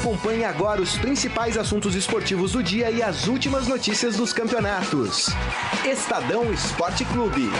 Acompanhe agora os principais assuntos esportivos do dia e as últimas notícias dos campeonatos. Estadão Esporte Clube.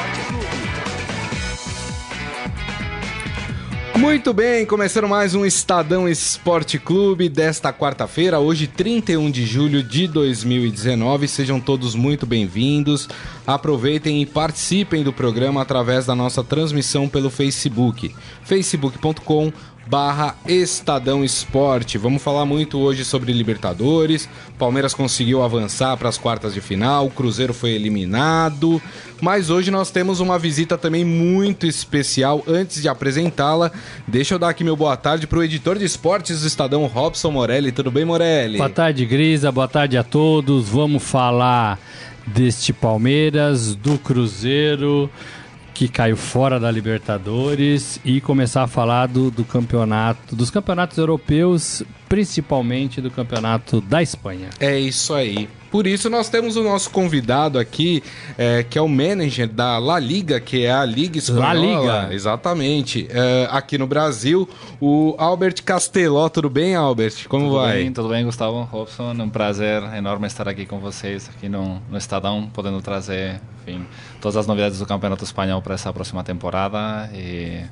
Muito bem, começando mais um Estadão Esporte Clube desta quarta-feira, hoje 31 de julho de 2019. Sejam todos muito bem-vindos. Aproveitem e participem do programa através da nossa transmissão pelo Facebook, facebook.com barra Estadão Esporte. Vamos falar muito hoje sobre Libertadores. Palmeiras conseguiu avançar para as quartas de final, o Cruzeiro foi eliminado. Mas hoje nós temos uma visita também muito especial. Antes de apresentá-la, deixa eu dar aqui meu boa tarde para o editor de esportes do Estadão, Robson Morelli. Tudo bem, Morelli? Boa tarde, Grisa. Boa tarde a todos. Vamos falar deste Palmeiras, do Cruzeiro que caiu fora da Libertadores e começar a falar do, do campeonato, dos campeonatos europeus, principalmente do campeonato da Espanha. É isso aí. Por isso nós temos o nosso convidado aqui, é, que é o manager da La Liga, que é a Liga Espanhola. La Liga. Exatamente. É, aqui no Brasil, o Albert Casteló. Tudo bem, Albert? Como tudo vai? Bem, tudo bem, Gustavo Robson. É um prazer enorme estar aqui com vocês, aqui no, no Estadão, podendo trazer, enfim, todas as novidades do Campeonato Espanhol para essa próxima temporada e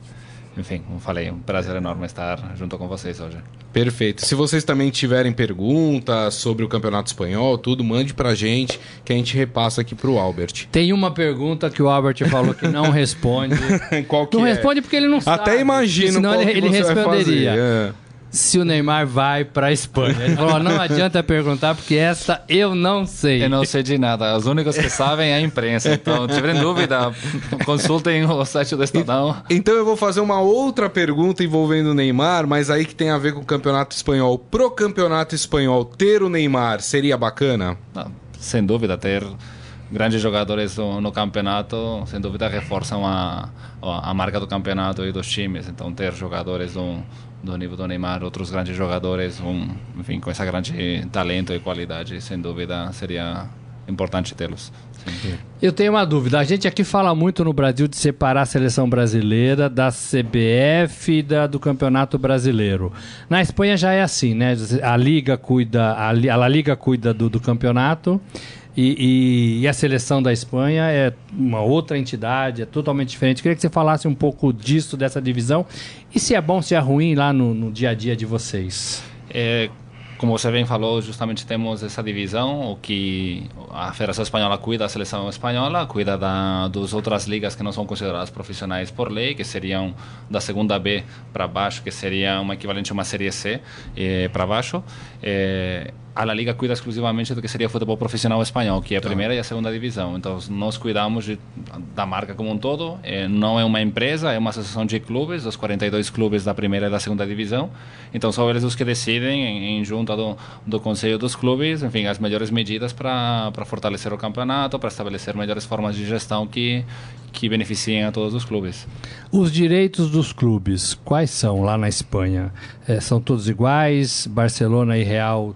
enfim, como falei, um prazer enorme estar junto com vocês hoje. Perfeito. Se vocês também tiverem perguntas sobre o Campeonato Espanhol, tudo, mande pra gente que a gente repassa aqui pro Albert. Tem uma pergunta que o Albert falou que não responde. Qual que não é? responde porque ele não sabe. Até imagino senão qual ele, que ele você vai responderia. fazer. É. Se o Neymar vai para a Espanha. Ele falou: não adianta perguntar porque essa eu não sei. Eu não sei de nada. Os únicos que sabem é a imprensa. Então, se tiverem dúvida, consultem o site do Estadão. Então eu vou fazer uma outra pergunta envolvendo o Neymar, mas aí que tem a ver com o Campeonato Espanhol. Pro Campeonato Espanhol, ter o Neymar seria bacana? Não, sem dúvida, ter grandes jogadores no, no, campeonato, sem dúvida reforçam a, a marca do campeonato e dos times. Então, ter jogadores do, do nível do Neymar, outros grandes jogadores, um, enfim, com essa grande talento e qualidade, sem dúvida seria importante tê-los. Eu tenho uma dúvida. A gente aqui fala muito no Brasil de separar a seleção brasileira da CBF da, do Campeonato Brasileiro. Na Espanha já é assim, né? A Liga cuida, a La Liga cuida do, do campeonato e, e, e, a seleção da Espanha é uma outra entidade, é totalmente diferente. Queria que você falasse um pouco disso, dessa divisão, e se é bom, se é ruim lá no, no dia a dia de vocês. É, como você bem falou, justamente temos essa divisão, o que a Federação Espanhola cuida da seleção espanhola, cuida da, das outras ligas que não são consideradas profissionais por lei, que seriam da segunda B para baixo, que seria uma equivalente a uma série C eh, para baixo. Eh, a La Liga cuida exclusivamente do que seria futebol profissional espanhol, que é a primeira e a segunda divisão. Então, nós cuidamos de, da marca como um todo. É, não é uma empresa, é uma associação de clubes, dos 42 clubes da primeira e da segunda divisão. Então, são eles os que decidem, em, em junta do, do conselho dos clubes, enfim, as melhores medidas para fortalecer o campeonato, para estabelecer melhores formas de gestão que, que beneficiem a todos os clubes. Os direitos dos clubes, quais são lá na Espanha? É, são todos iguais? Barcelona e Real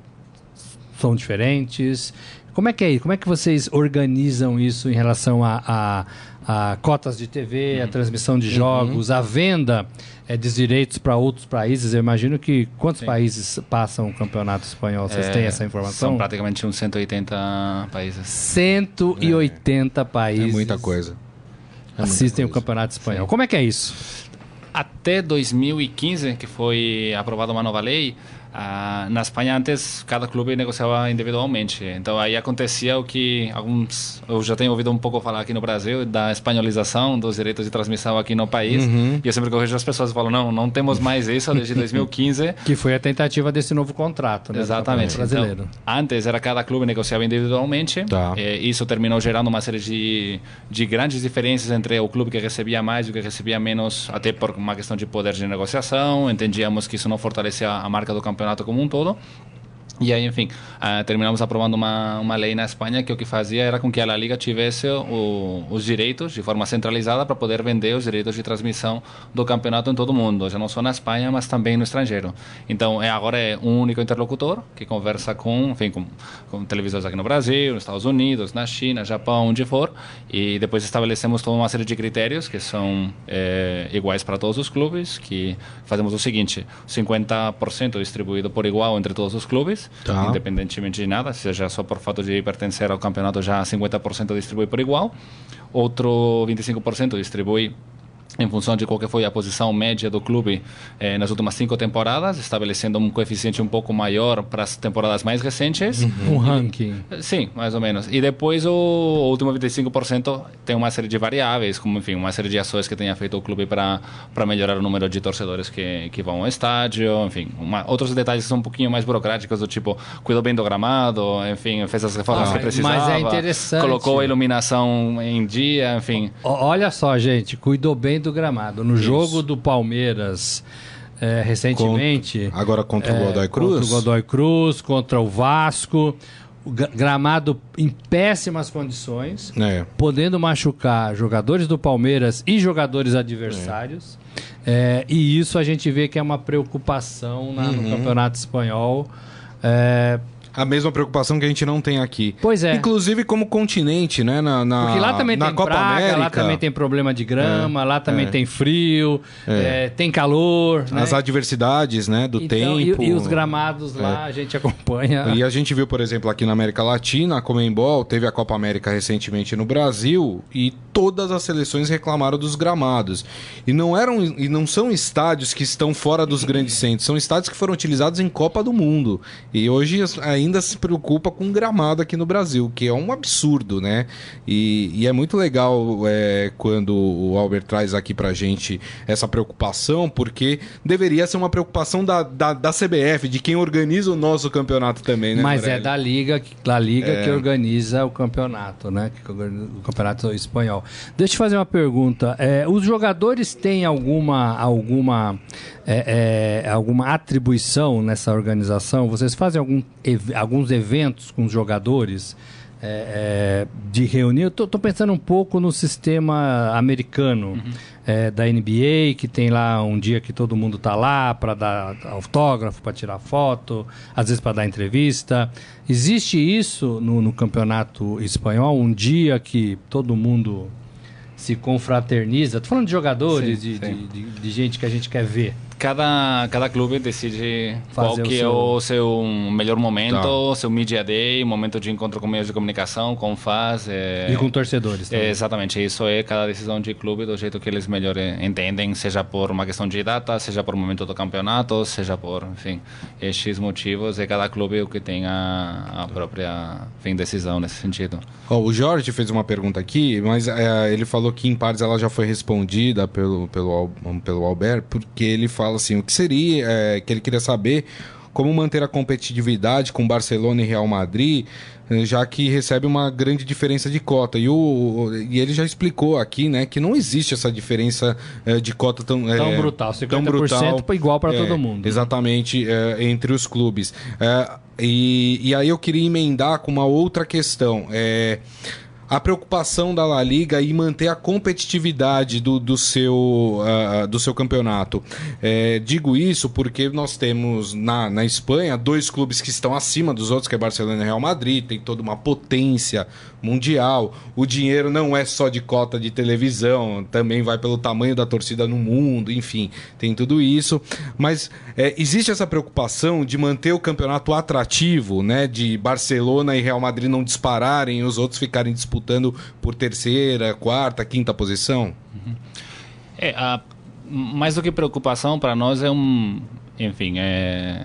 são diferentes? Como é que é isso? Como é que vocês organizam isso em relação a, a, a cotas de TV, a transmissão de jogos, uhum. a venda é, de direitos para outros países? Eu imagino que quantos Sim. países passam o campeonato espanhol? Vocês é, têm essa informação? São praticamente uns 180 países. 180 é. países. É muita coisa. É assistem coisa. o campeonato espanhol. Sim. Como é que é isso? Até 2015, que foi aprovada uma nova lei, ah, na Espanha antes cada clube negociava individualmente, então aí acontecia o que alguns eu já tenho ouvido um pouco falar aqui no Brasil da espanholização dos direitos de transmissão aqui no país. Uhum. E eu sempre corrijo as pessoas e falo não, não temos mais isso desde 2015. que foi a tentativa desse novo contrato, né, Exatamente. Brasileiro. Então, antes era cada clube negociava individualmente. Tá. E isso terminou gerando uma série de, de grandes diferenças entre o clube que recebia mais e o que recebia menos, até por uma questão de poder de negociação. Entendíamos que isso não fortalecia a marca do campeonato campeonato como um todo. E aí, enfim, uh, terminamos aprovando uma, uma lei na Espanha que o que fazia era com que a La Liga tivesse o, os direitos de forma centralizada para poder vender os direitos de transmissão do campeonato em todo o mundo, já não só na Espanha, mas também no estrangeiro. Então, é, agora é um único interlocutor que conversa com, enfim, com, com televisores aqui no Brasil, nos Estados Unidos, na China, Japão, onde for, e depois estabelecemos toda uma série de critérios que são é, iguais para todos os clubes, que fazemos o seguinte, 50% distribuído por igual entre todos os clubes, tá. independentemente de nada, seja só por fato de pertencer ao campeonato já 50% distribui por igual, outro 25% distribui em função de qual que foi a posição média do clube eh, nas últimas cinco temporadas, estabelecendo um coeficiente um pouco maior para as temporadas mais recentes. Uhum. Um ranking. Sim, mais ou menos. E depois o, o último 25% tem uma série de variáveis, como enfim, uma série de ações que tenha feito o clube para para melhorar o número de torcedores que, que vão ao estádio, enfim, uma, outros detalhes que são um pouquinho mais burocráticos, do tipo, cuidou bem do gramado, enfim, fez as reformas ah, que precisava. Mas é interessante. Colocou a iluminação em dia, enfim. Olha só, gente, cuidou bem do gramado. No Isso. jogo do Palmeiras. É, recentemente. Contra, agora contra o Godoy Cruz? Contra o Godoy Cruz, contra o Vasco. O gramado em péssimas condições, é. podendo machucar jogadores do Palmeiras e jogadores adversários. É. é e isso a gente vê que é uma preocupação na, uhum. no Campeonato Espanhol. É, a mesma preocupação que a gente não tem aqui. Pois é. Inclusive como continente, né? Na, na Porque lá também na tem Copa praga, América. lá também tem problema de grama, é, lá também é. tem frio, é. é tem calor. As né? adversidades, né? Do então, tempo. E, e, os gramados lá é. a gente acompanha. E a gente viu, por exemplo, aqui na América Latina, a Comembol teve a Copa América recentemente no Brasil e todas as seleções reclamaram dos gramados. E não eram e não são estádios que estão fora dos grandes centros, são estádios que foram utilizados em Copa do Mundo. E hoje ainda se preocupa com gramado aqui no Brasil, que é um absurdo, né? E, e é muito legal é, quando o Albert traz aqui pra gente essa preocupação, porque deveria ser uma preocupação da, da, da CBF, de quem organiza o nosso campeonato também, né? Mas é da Liga, da Liga é... que organiza o campeonato, né? O campeonato espanhol. Deixa eu fazer uma pergunta. É, os jogadores têm alguma, alguma, é, é alguma atribuição nessa organização? Vocês fazem algum, ev alguns eventos? com os jogadores, é, é, de reunir. Eu tô, tô, pensando um pouco no sistema americano uhum. é, da NBA, que tem lá um dia que todo mundo tá lá para dar autógrafo, para tirar foto, às vezes para dar entrevista. Existe isso no, no campeonato espanhol? Um dia que todo mundo se confraterniza? Tô falando de jogadores, sim, de, sim. De, de, de gente que a gente quer ver cada, cada clube decide Fazer qual que é o seu... é o seu melhor momento, tá. seu media day, momento de encontro com meios de comunicação, com fãs. É... E com torcedores também. É, exatamente, isso é cada decisão de clube do jeito que eles melhor entendem, seja por uma questão de data, seja por momento do campeonato, seja por, enfim, X motivos, é cada clube o que tem a, a própria enfim, decisão nesse sentido. Oh, o Jorge fez uma pergunta aqui, mas é, ele falou que em partes ela já foi respondida pelo, pelo, pelo Albert, porque ele fala fala assim, o que seria, é, que ele queria saber como manter a competitividade com Barcelona e Real Madrid, é, já que recebe uma grande diferença de cota. E, o, e ele já explicou aqui, né, que não existe essa diferença é, de cota tão, tão é, brutal, 50% tão brutal, igual para todo mundo. Exatamente, é, entre os clubes. É, e, e aí eu queria emendar com uma outra questão. É, a preocupação da La Liga em manter a competitividade do, do, seu, uh, do seu campeonato. É, digo isso porque nós temos na, na Espanha dois clubes que estão acima dos outros, que é Barcelona e Real Madrid, tem toda uma potência mundial. O dinheiro não é só de cota de televisão, também vai pelo tamanho da torcida no mundo, enfim, tem tudo isso. Mas é, existe essa preocupação de manter o campeonato atrativo, né? De Barcelona e Real Madrid não dispararem e os outros ficarem disputando por terceira, quarta, quinta posição? Uhum. É, a, mais do que preocupação para nós é um, enfim, é,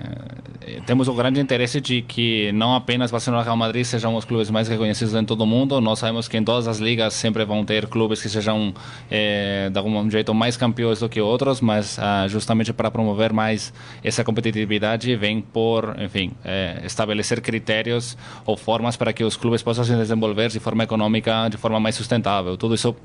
temos o grande interesse de que não apenas Barcelona e Real Madrid sejam os clubes mais reconhecidos em todo o mundo, nós sabemos que em todas as ligas sempre vão ter clubes que sejam é, de algum jeito mais campeões do que outros, mas ah, justamente para promover mais essa competitividade vem por, enfim, é, estabelecer critérios ou formas para que os clubes possam se desenvolver de forma econômica, de forma mais sustentável. Tudo isso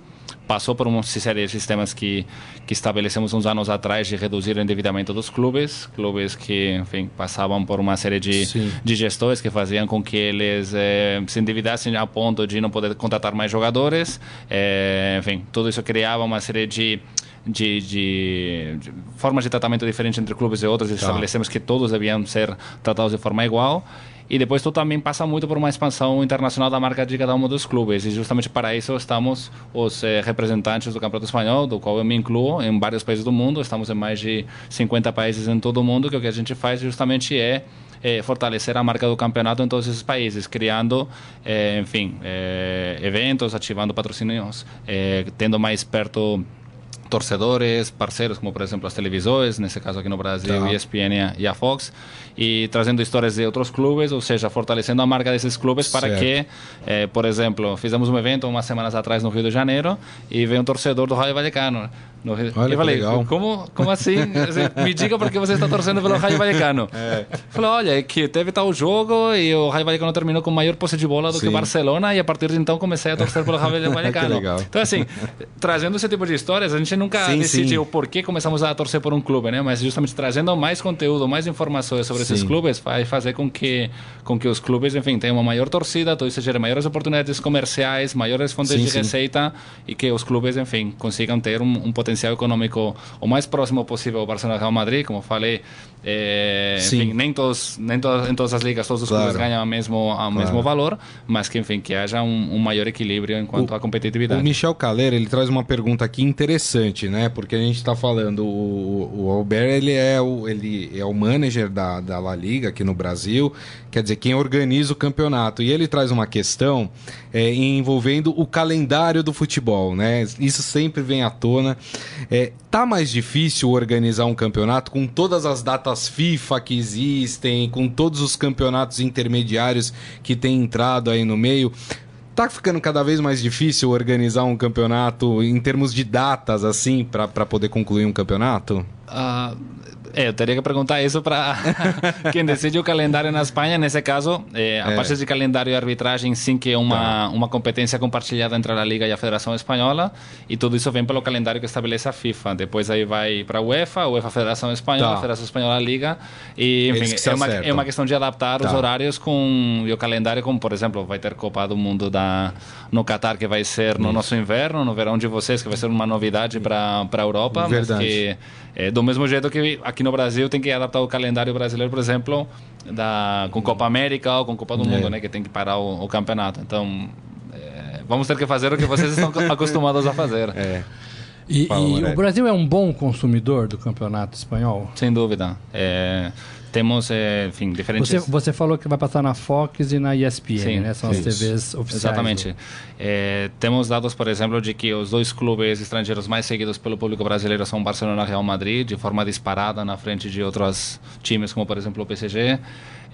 passou por uma série de sistemas que, que estabelecemos uns anos atrás de reduzir o endividamento dos clubes, clubes que, enfim, passavam por uma série de, de gestores que faziam com que eles eh, se endividassem a ponto de não poder contratar mais jogadores, eh, enfim, tudo isso criava uma série de de, de, de, formas de tratamento diferentes entre clubes e outros e tá. estabelecemos que todos deviam ser tratados de forma igual e depois tu também passa muito por uma expansão internacional da marca de cada um dos clubes. E justamente para isso estamos os eh, representantes do Campeonato Espanhol, do qual eu me incluo, em vários países do mundo. Estamos em mais de 50 países em todo o mundo, que o que a gente faz justamente é eh, fortalecer a marca do campeonato em todos esses países, criando, eh, enfim, eh, eventos, ativando patrocínios, eh, tendo mais perto torcedores, parceiros, como por exemplo as televisões, nesse caso aqui no Brasil, tá. ESPN e a Fox, e trazendo histórias de outros clubes, ou seja, fortalecendo a marca desses clubes para certo. que, eh, por exemplo, fizemos um evento umas semanas atrás no Rio de Janeiro e veio um torcedor do Raio Vallecano. No. Olha, eu falei, legal. Como, como assim? Me diga por que você está torcendo pelo Raio Vallecano. É. Falei, olha, é que teve tal jogo e o Raio Vallecano terminou com maior posse de bola do Sim. que o Barcelona e a partir de então comecei a torcer pelo Raio Vallecano. então, assim, trazendo esse tipo de histórias, a gente nunca sim, decidiu sim. por que começamos a torcer por um clube, né? Mas justamente trazendo mais conteúdo, mais informações sobre esses clubes, vai fazer com que, com que os clubes, enfim, tenham uma maior torcida, todo isso gere maiores oportunidades comerciais, maiores fontes de receita e que os clubes, enfim, consigam ter um, um potencial econômico o mais próximo possível ao Barcelona Real Madrid, como falei, é, enfim, nem todos, nem todas, em todas as ligas todos os claro. clubes ganham o mesmo, o claro. mesmo valor, mas que enfim que haja um, um maior equilíbrio enquanto à competitividade. O Michel Calera ele traz uma pergunta aqui interessante, né? Porque a gente está falando o, o Albert ele é o ele é o manager da, da La Liga aqui no Brasil, quer dizer quem organiza o campeonato e ele traz uma questão é, envolvendo o calendário do futebol, né? Isso sempre vem à tona. É, tá mais difícil organizar um campeonato com todas as datas FIFA que existem, com todos os campeonatos intermediários que tem entrado aí no meio. Tá ficando cada vez mais difícil organizar um campeonato em termos de datas, assim, para poder concluir um campeonato? Uh, eu teria que perguntar isso para quem decide o calendário na Espanha. Nesse caso, é, a é. parte de calendário e arbitragem, sim que é uma, tá. uma competência compartilhada entre a Liga e a Federação Espanhola. E tudo isso vem pelo calendário que estabelece a FIFA. Depois aí vai para a UEFA, UEFA Federação Espanhola, tá. Federação Espanhola Liga. E, enfim, é uma, é uma questão de adaptar tá. os horários com e o calendário, como, por exemplo, vai ter Copa do Mundo da, no Qatar, que vai ser no isso. nosso inverno, no verão de vocês, que vai ser uma novidade para a Europa. Verdade. Mas que, é, do mesmo jeito que aqui no Brasil tem que adaptar o calendário brasileiro, por exemplo, da, com Copa América ou com Copa do Mundo, é. né, que tem que parar o, o campeonato. Então, é, vamos ter que fazer o que vocês estão acostumados a fazer. É. E, e o Brasil é um bom consumidor do campeonato espanhol? Sem dúvida. É, temos, é, enfim, diferentes... Você, você, falou que vai passar na Fox e na ESPN, sim, né? São sim. as TVs oficiais. Exatamente. É, temos dados, por exemplo, de que os dois clubes estrangeiros mais seguidos pelo público brasileiro são Barcelona e Real Madrid, de forma disparada na frente de outros times, como, por exemplo, o PSG.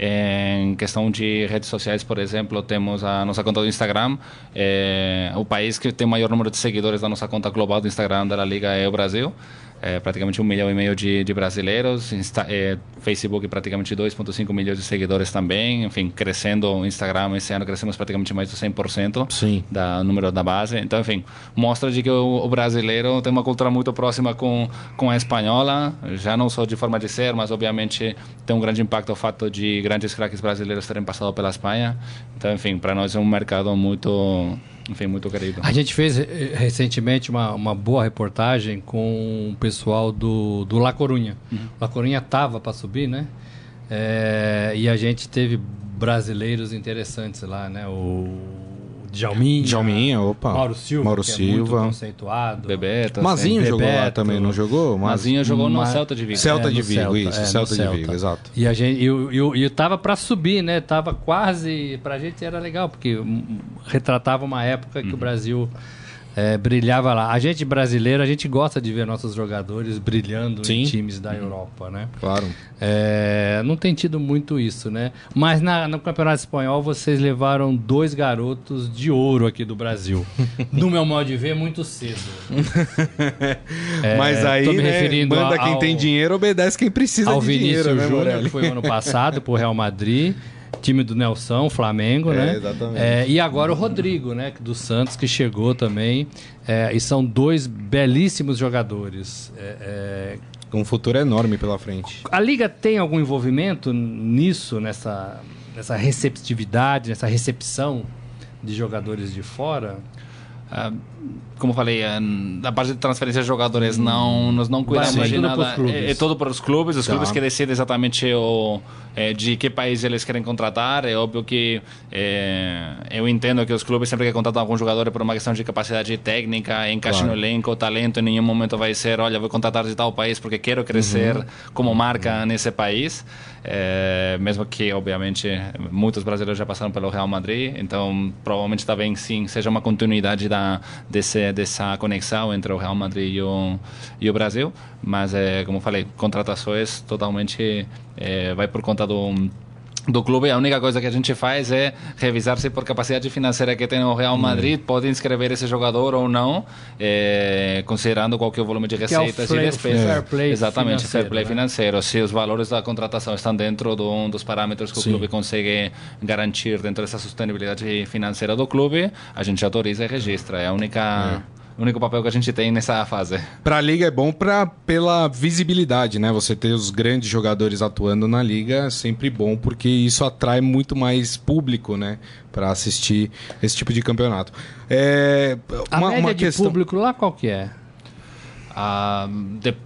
Em questão de redes sociais, por exemplo, temos a nossa conta do Instagram. É, o país que tem o maior número de seguidores da nossa conta global do Instagram da Liga é o Brasil é, praticamente um milhão e meio de, de brasileiros, Insta, é, Facebook praticamente 2,5 milhões de seguidores também, enfim, crescendo o Instagram esse ano crescemos praticamente mais do 100% Sim. da número da base, então enfim, mostra de que o, o, brasileiro tem uma cultura muito próxima com, com a espanhola, já não só de forma de ser, mas obviamente tem um grande impacto o fato de grandes craques brasileiros terem passado pela Espanha, então enfim, para nós é um mercado muito enfim, muito querido. A gente fez recentemente uma, uma boa reportagem com o pessoal do, do La Corunha. Uhum. La Corunha tava para subir, né? É, e a gente teve brasileiros interessantes lá, né? O Djalminha. Djalminha, opa. Mauro Silva, Mauro que Silva. É muito conceituado. Bebeto. Mazinho jogou lá também, não jogou? Mazinho jogou no Celta de Vigo. Celta é, de Vigo, Celta, isso. É, Celta de Vigo, exato. E a gente, eu, eu, eu tava para subir, né? Tava quase... Pra gente era legal, porque retratava uma época que uhum. o Brasil é, brilhava lá. A gente brasileiro, a gente gosta de ver nossos jogadores brilhando Sim. em times da Europa, né? Claro. É, não tem tido muito isso, né? Mas na, no Campeonato Espanhol vocês levaram dois garotos de ouro aqui do Brasil. no meu modo de ver, muito cedo. é, Mas aí, né, manda ao, quem tem dinheiro, obedece quem precisa ao de Vinícius dinheiro, né, Júnior, que foi ano passado pro Real Madrid. Time do Nelson, Flamengo, É, né? exatamente. É, e agora o Rodrigo, né? Do Santos, que chegou também. É, e são dois belíssimos jogadores. É, é, Um futuro enorme pela frente. a Liga tem algum envolvimento nisso, nessa, nessa receptividade, nessa recepção de jogadores de fora? Ah, como falei, ah, a parte de transferência de jogadores não, nós não cuidamos de nada. É, é tudo para os clubes, os Tá. clubes que decidem exatamente o, é, de que país eles querem contratar. É óbvio que é, eu entendo que os clubes sempre que contratam algum jogador é por uma questão de capacidade técnica, encaixe Claro. no elenco, talento. Em nenhum momento vai ser, olha, vou contratar de tal país porque quero crescer Uhum. como marca nesse país. É, mesmo que, obviamente, muitos brasileiros já passaram pelo Real Madrid, então provavelmente também sim seja uma continuidade da desse, dessa conexão entre o Real Madrid e o, e o Brasil. Mas, é, como falei, contratações totalmente é, vai por conta do do clube, a única coisa que a gente faz é revisar se por capacidade financeira que tem o Real Madrid pode inscrever esse jogador ou não, eh, considerando qual que é o volume de é receitas fair- e despesas. fair play Exatamente, fair play né? financeiro. Se os valores da contratação estão dentro do, dos parâmetros que Sim. o clube consegue garantir dentro dessa sustentabilidade financeira do clube, a gente autoriza e registra. É a única, o único papel que a gente tem nessa fase. Pra liga é bom pra, pela visibilidade, né? Você ter os grandes jogadores atuando na liga é sempre bom, porque isso atrai muito mais público, né? Pra assistir esse tipo de campeonato. É, A uma, média uma de questão. público lá qual que é? Ah, de-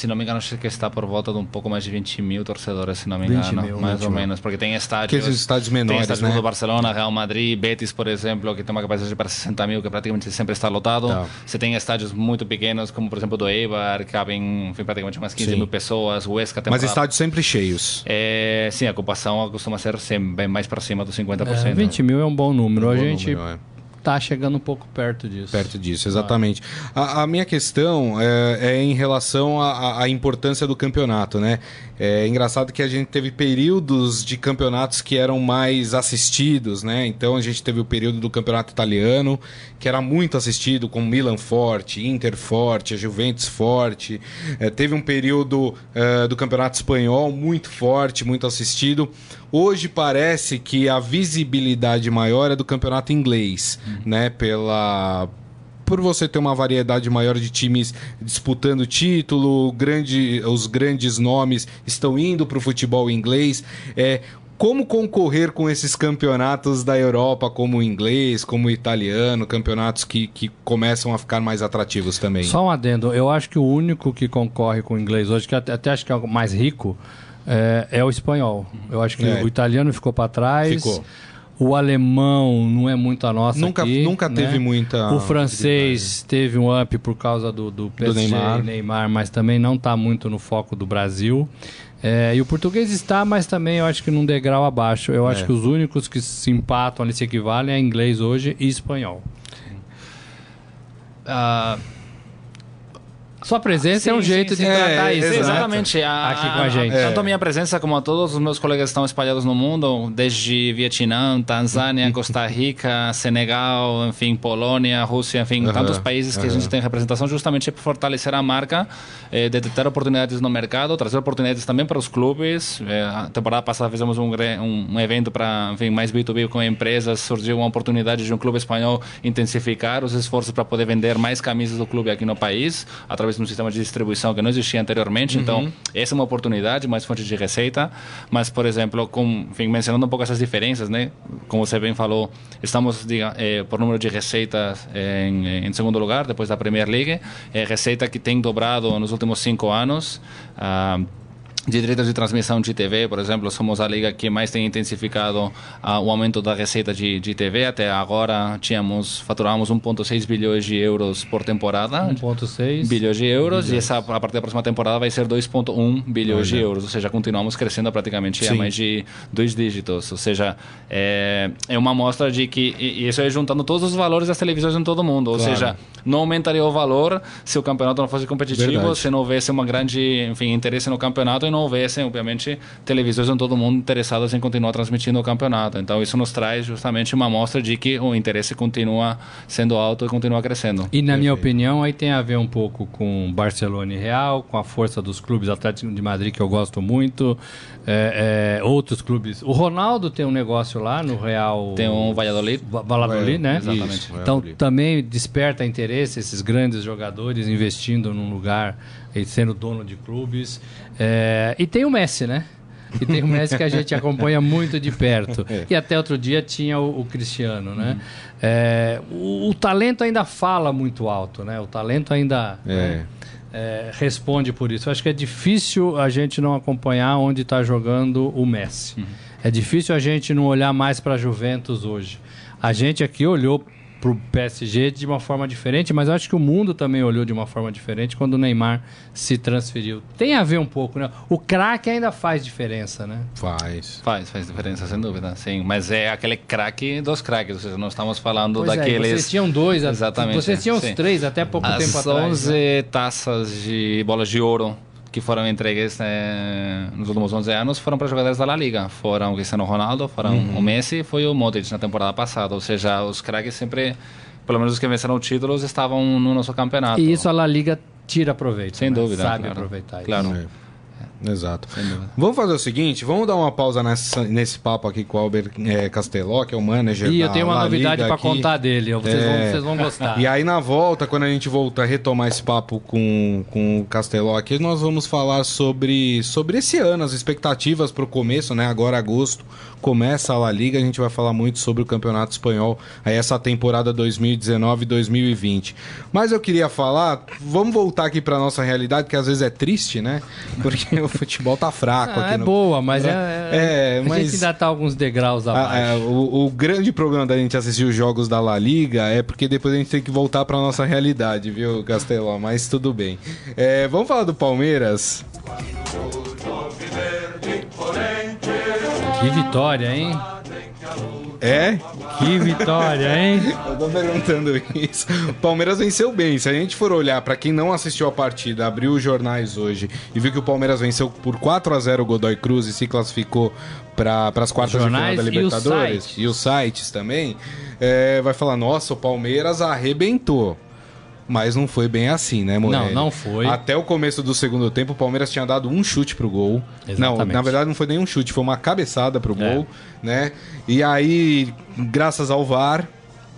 se não me engano, acho que está por volta de um pouco mais de 20 mil torcedores, se não me 20 engano, mil, mais 20 ou mil. menos, porque tem Que estádios, esses estádios tem menores, estádios né? do Barcelona, Real Madrid, Betis, por exemplo, que tem uma capacidade para 60 mil, que praticamente sempre está lotado. Tá. Você tem estádios muito pequenos, como por exemplo do Eibar, que cabem enfim, praticamente umas 15 Sim. mil pessoas, o Huesca tem Mas estádios sempre cheios. É, sim, a ocupação costuma ser sempre bem mais para cima dos 50%. É, 20 mil é um bom número. Um a bom gente número, é. Tá chegando um pouco perto disso. Perto disso, exatamente. A, a minha questão é, é em relação à importância do campeonato, né? É engraçado que a gente teve períodos de campeonatos que eram mais assistidos, né? Então a gente teve o período do campeonato italiano, que era muito assistido, com Milan forte, Inter forte, a Juventus forte. É, teve um período é, do campeonato espanhol muito forte, muito assistido. Hoje parece que a visibilidade maior é do campeonato inglês, né? Pela por você ter uma variedade maior de times disputando título, grande, os grandes nomes estão indo para o futebol inglês. É, como concorrer com esses campeonatos da Europa, como o inglês, como o italiano, campeonatos que, que começam a ficar mais atrativos também? Só um adendo. Eu acho que o único que concorre com o inglês hoje, que até, até acho que é o mais rico, é, é o espanhol. Eu acho que É. o italiano ficou para trás. Ficou. O alemão não é muito a nossa Nunca- aqui, nunca né? teve muita O francês teve um up por causa do, do PSG Neymar. Neymar. mas também não está muito no foco do Brasil. É, e o português está, mas também eu acho que num degrau abaixo. Eu acho É. que os únicos que se empatam ali, se equivalem, é inglês hoje e espanhol. Ah, Sua presença é um Sim, jeito sim, de sim. tratar É, isso. Sim, né? exatamente. A- Aqui com a- gente. a- Tanto a minha presença como a todos os meus colegas que estão espalhados no mundo, desde Vietnã, Tanzânia, Costa Rica, Senegal, enfim, Polônia, Rússia, enfim, tantos países que a gente tem representação justamente para fortalecer a marca, eh, detectar oportunidades no mercado, trazer oportunidades também para os clubes. Eh, a temporada passada fizemos um, um, um evento para, enfim, mais B2B com empresas, surgiu uma oportunidade de um clube espanhol intensificar os esforços para poder vender mais camisas do clube aqui no país, através de um sistema de distribuição que não existia anteriormente. Então, essa é uma oportunidade, mais fonte de receita. Mas, por exemplo, com, enfim, mencionando um pouco essas diferenças, né? Como você bem falou, estamos diga, eh, por número de receitas eh, em, em segundo lugar, depois da Premier League. Eh, receita que tem dobrado nos últimos cinco anos. Ah, de direitos de transmissão de TV, por exemplo, somos a liga que mais tem intensificado ah, o aumento da receita de, de TV. Até agora tínhamos faturamos 1,6 bilhões de euros por temporada. 1.6. Bilhões de euros e essa a partir da próxima temporada vai ser 2,1 bilhões de euros, ou seja, continuamos crescendo praticamente a Sim. mais de dois dígitos, ou seja, é, é uma amostra de que e e isso é juntando todos os valores das televisões em todo mundo, ou Claro. seja, não aumentaria o valor se o campeonato não fosse competitivo, Verdade. se não houvesse uma grande, enfim, interesse no campeonato, e não houvessem, obviamente, televisões em todo mundo interessadas em continuar transmitindo o campeonato. Então isso nos traz justamente uma amostra de que o interesse continua sendo alto e continua crescendo. E na minha opinião, aí tem a ver um pouco com Barcelona e Real, com a força dos clubes Atlético de Madrid que eu gosto muito, é, é, outros clubes. O Ronaldo tem um negócio lá no Real. Tem um Valladolid. Va- Valladolid, né? Exatamente. Isso, Então também desperta interesse esses grandes jogadores investindo num lugar e sendo dono de clubes. É, e tem o Messi, né? E tem o Messi que a gente acompanha muito de perto. E até outro dia tinha o, o Cristiano, né? É, o, o talento ainda fala muito alto, né? O talento ainda É. né, é, responde por isso. Eu acho que é difícil a gente não acompanhar onde está jogando o Messi. É difícil a gente não olhar mais para a Juventus hoje. A gente aqui olhou para o PSG de uma forma diferente, mas eu acho que o mundo também olhou de uma forma diferente quando o Neymar se transferiu. Tem a ver um pouco, né? O craque ainda faz diferença, né? Faz. Faz, faz diferença, sem dúvida, sim. Mas é aquele craque dos craques, ou seja, não estamos falando Pois é, daqueles... vocês tinham dois, Exatamente, vocês tinham os três até pouco tempo As atrás. 11 né? taças de bolas de ouro que foram entregues eh, nos últimos 11 anos foram para jogadores da La Liga. Foram o Cristiano Ronaldo, foram Uhum. o Messi e foi o Modric na temporada passada. Ou seja, os craques sempre, pelo menos os que venceram títulos, estavam no nosso campeonato. E isso a La Liga tira proveito. Sem né? dúvida, Sabe claro. aproveitar isso. Claro. É. Exato. Vamos fazer o seguinte, vamos dar uma pausa nessa- nesse papo aqui com o Albert é, Casteló, que é o manager E eu tenho uma La novidade para contar dele. Vocês, vão, É. vocês vão gostar. E aí na volta, quando a gente voltar a retomar esse papo com, com o Casteló aqui, nós vamos falar sobre, sobre esse ano, as expectativas para o começo, né? Agora agosto começa a La Liga, a gente vai falar muito sobre o Campeonato Espanhol, aí essa temporada 2019-2020. Mas eu queria falar, vamos voltar aqui para nossa realidade, que às vezes é triste, né? Porque o futebol tá fraco Ah, aqui é no- boa, mas é, É, a mas- gente ainda tá alguns degraus Ah, abaixo. é, o, o grande problema da gente assistir os jogos da La Liga é porque depois a gente tem que voltar pra nossa realidade, viu, Castelão? Mas tudo bem. É, vamos falar do Palmeiras? Que vitória, hein? É? Que vitória, hein? Eu tô perguntando isso. O Palmeiras venceu bem. Se a gente for olhar pra quem não assistiu a partida, abriu os jornais hoje e viu que o Palmeiras venceu por 4 a 0 o Godoy Cruz e se classificou para as quartas de final Jornais da e os Libertadores sites. e os sites também, é, vai falar: nossa, o Palmeiras arrebentou. Mas não foi bem assim, né, Morelli? Não, não foi. Até o começo do segundo tempo, o Palmeiras tinha dado um chute pro gol. Não, Exatamente. na verdade não foi nenhum chute, foi uma cabeçada pro É. gol, né? E aí, graças ao VAR,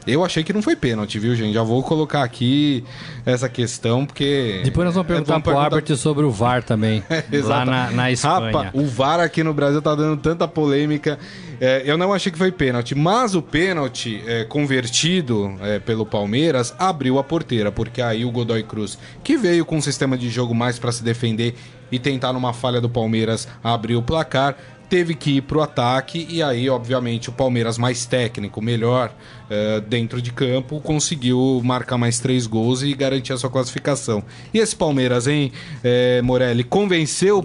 eu achei que não foi pênalti, viu, gente? Já vou colocar aqui essa questão, porque... Depois nós vamos É, perguntar pro Albert sobre o VAR também, lá na, na Espanha. Rapa, o VAR aqui no Brasil tá dando tanta polêmica. É, eu não achei que foi pênalti, mas o pênalti é, convertido é, pelo Palmeiras abriu a porteira, porque aí o Godoy Cruz, que veio com um sistema de jogo mais para se defender e tentar numa falha do Palmeiras abrir o placar, teve que ir pro ataque e aí, obviamente, o Palmeiras mais técnico, melhor é, dentro de campo, conseguiu marcar mais três gols e garantir a sua classificação. E esse Palmeiras, hein, é, Morelli, convenceu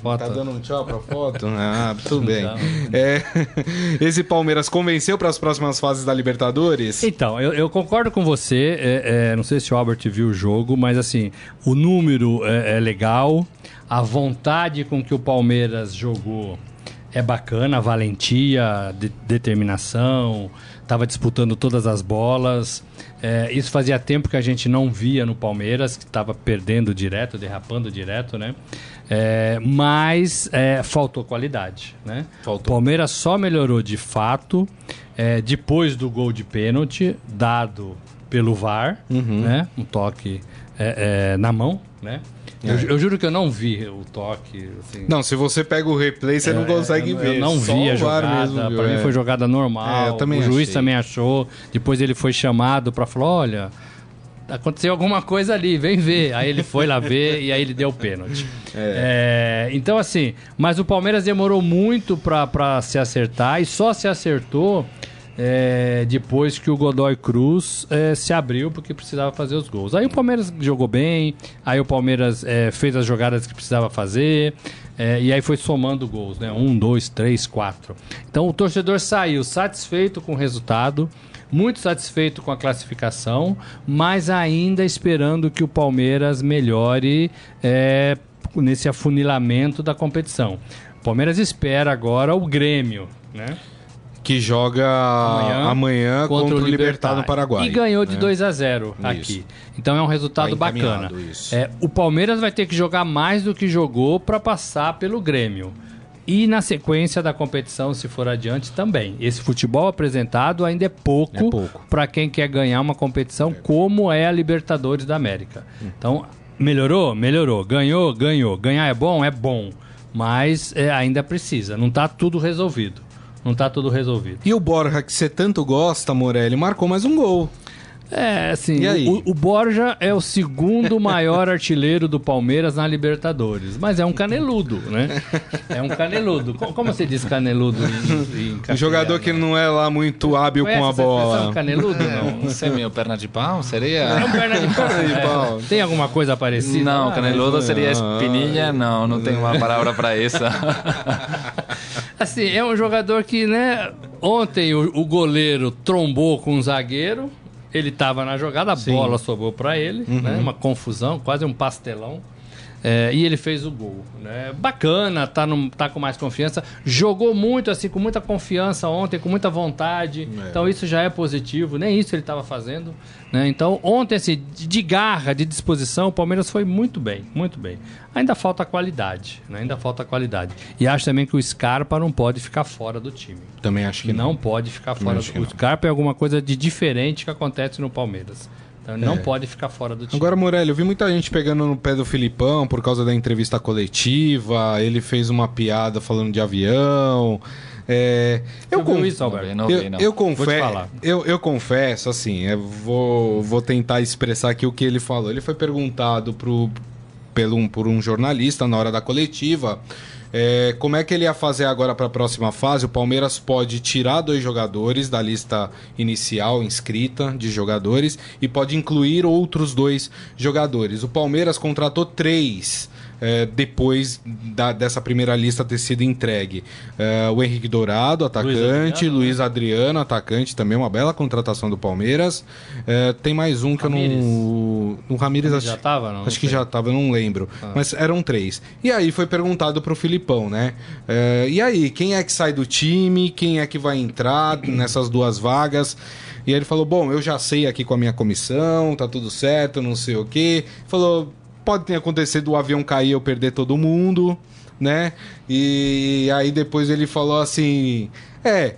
foto. Tá dando um tchau pra foto? Ah, tudo bem. É, esse Palmeiras convenceu para as próximas fases da Libertadores? Então, eu, eu concordo com você. é, é, não sei se o Albert viu o jogo, mas assim, o número é, é legal, a vontade com que o Palmeiras jogou é bacana, a valentia, de- determinação, estava disputando todas as bolas. É, isso fazia tempo que a gente não via no Palmeiras, que estava perdendo direto, derrapando direto, né? É, mas é, faltou qualidade, né? Faltou. O Palmeiras só melhorou de fato é, depois do gol de pênalti dado pelo VAR, né? Um toque é, é, na mão, né? Eu, É. eu juro que eu não vi o toque. Assim, Não, se você pega o replay, você não é, consegue eu, ver. Eu não Só vi a jogada. pra mim é. foi jogada normal. É, eu o juiz achei. também achou. Depois ele foi chamado pra falar: olha, aconteceu alguma coisa ali, vem ver. Aí ele foi lá ver e aí ele deu o pênalti. É, então, assim, mas o Palmeiras demorou muito pra se acertar e só se acertou. É, depois que o Godoy Cruz é, se abriu porque precisava fazer os gols. Aí o Palmeiras jogou bem, aí o Palmeiras é, fez as jogadas que precisava fazer, é, e aí foi somando gols, né? Um, dois, três, quatro. Então o torcedor saiu satisfeito com o resultado, muito satisfeito com a classificação, mas ainda esperando que o Palmeiras melhore é, nesse afunilamento da competição. O Palmeiras espera agora o Grêmio, né? Que joga amanhã, amanhã contra, contra, o Libertad no Paraguai. E ganhou de 2 né? a 0 aqui. Então é um resultado tá bacana. É, o Palmeiras vai ter que jogar mais do que jogou para passar pelo Grêmio. E na sequência da competição, se for adiante, também. Esse futebol apresentado ainda é pouco, é pouco. para quem quer ganhar uma competição é. como é a Libertadores da América. Hum. Então, melhorou? Melhorou. Ganhou? Ganhou. Ganhar é bom? É bom. Mas é, ainda precisa. Não está tudo resolvido. Não está tudo resolvido. E o Borja, que você tanto gosta, Morelli, marcou mais um gol. É, assim, o, o, Borja é o segundo maior artilheiro do Palmeiras na Libertadores, mas é um caneludo, né? É um caneludo. Como você diz caneludo em, em Um jogador que não é lá muito hábil com a bola. caneludo, não? Não sei, meu, perna de pau? Seria? É um perna de pau. É. pau. Tem alguma coisa parecida? Não, caneludo seria espinilha, não, não tem uma palavra para isso. Assim, é um jogador que, né, ontem o, o goleiro trombou com um zagueiro, ele estava na jogada, a Sim. bola sobrou para ele, uhum. né? Uma confusão, quase um pastelão. É, e ele fez o gol. Né? Bacana, tá, no, tá com mais confiança. Jogou muito, assim, com muita confiança ontem, com muita vontade. É. Então isso já é positivo. Nem isso ele estava fazendo. Né? Então, ontem, assim, de garra, de disposição, o Palmeiras foi muito bem, muito bem. Ainda falta qualidade, né? ainda falta qualidade. E acho também que o Scarpa não pode ficar fora do time. Também acho que não. Não pode ficar fora do time. O Scarpa é alguma coisa de diferente que acontece no Palmeiras. Então não é. pode ficar fora do time. Agora, Morelli, eu vi muita gente pegando no pé do Filipão por causa da entrevista coletiva. Ele fez uma piada falando de avião. É, eu, isso, Alberto? Não, eu, não. eu, confesso, eu, eu confesso, assim, eu vou, vou tentar expressar aqui o que ele falou. Ele foi perguntado pro, pelo, por um jornalista na hora da coletiva é, como é que ele ia fazer agora para a próxima fase? O Palmeiras pode tirar dois jogadores da lista inicial inscrita de jogadores e pode incluir outros dois jogadores. O Palmeiras contratou três é, depois da, dessa primeira lista ter sido entregue. É, o Henrique Dourado, atacante, Luiz Adriano, Luiz né? Adriano, atacante, também uma bela contratação do Palmeiras. É, tem mais um que Ramires. eu não. O Ramires acho, já estava, não? Acho não que já estava, eu não lembro. Ah. Mas eram três. E aí foi perguntado pro Filipão, né? É, e aí, quem é que sai do time? Quem é que vai entrar nessas duas vagas? E aí ele falou: Bom, eu já sei aqui com a minha comissão, tá tudo certo, não sei o quê. Falou Pode ter acontecido o avião cair eu perder todo mundo, né? E aí depois ele falou assim: é.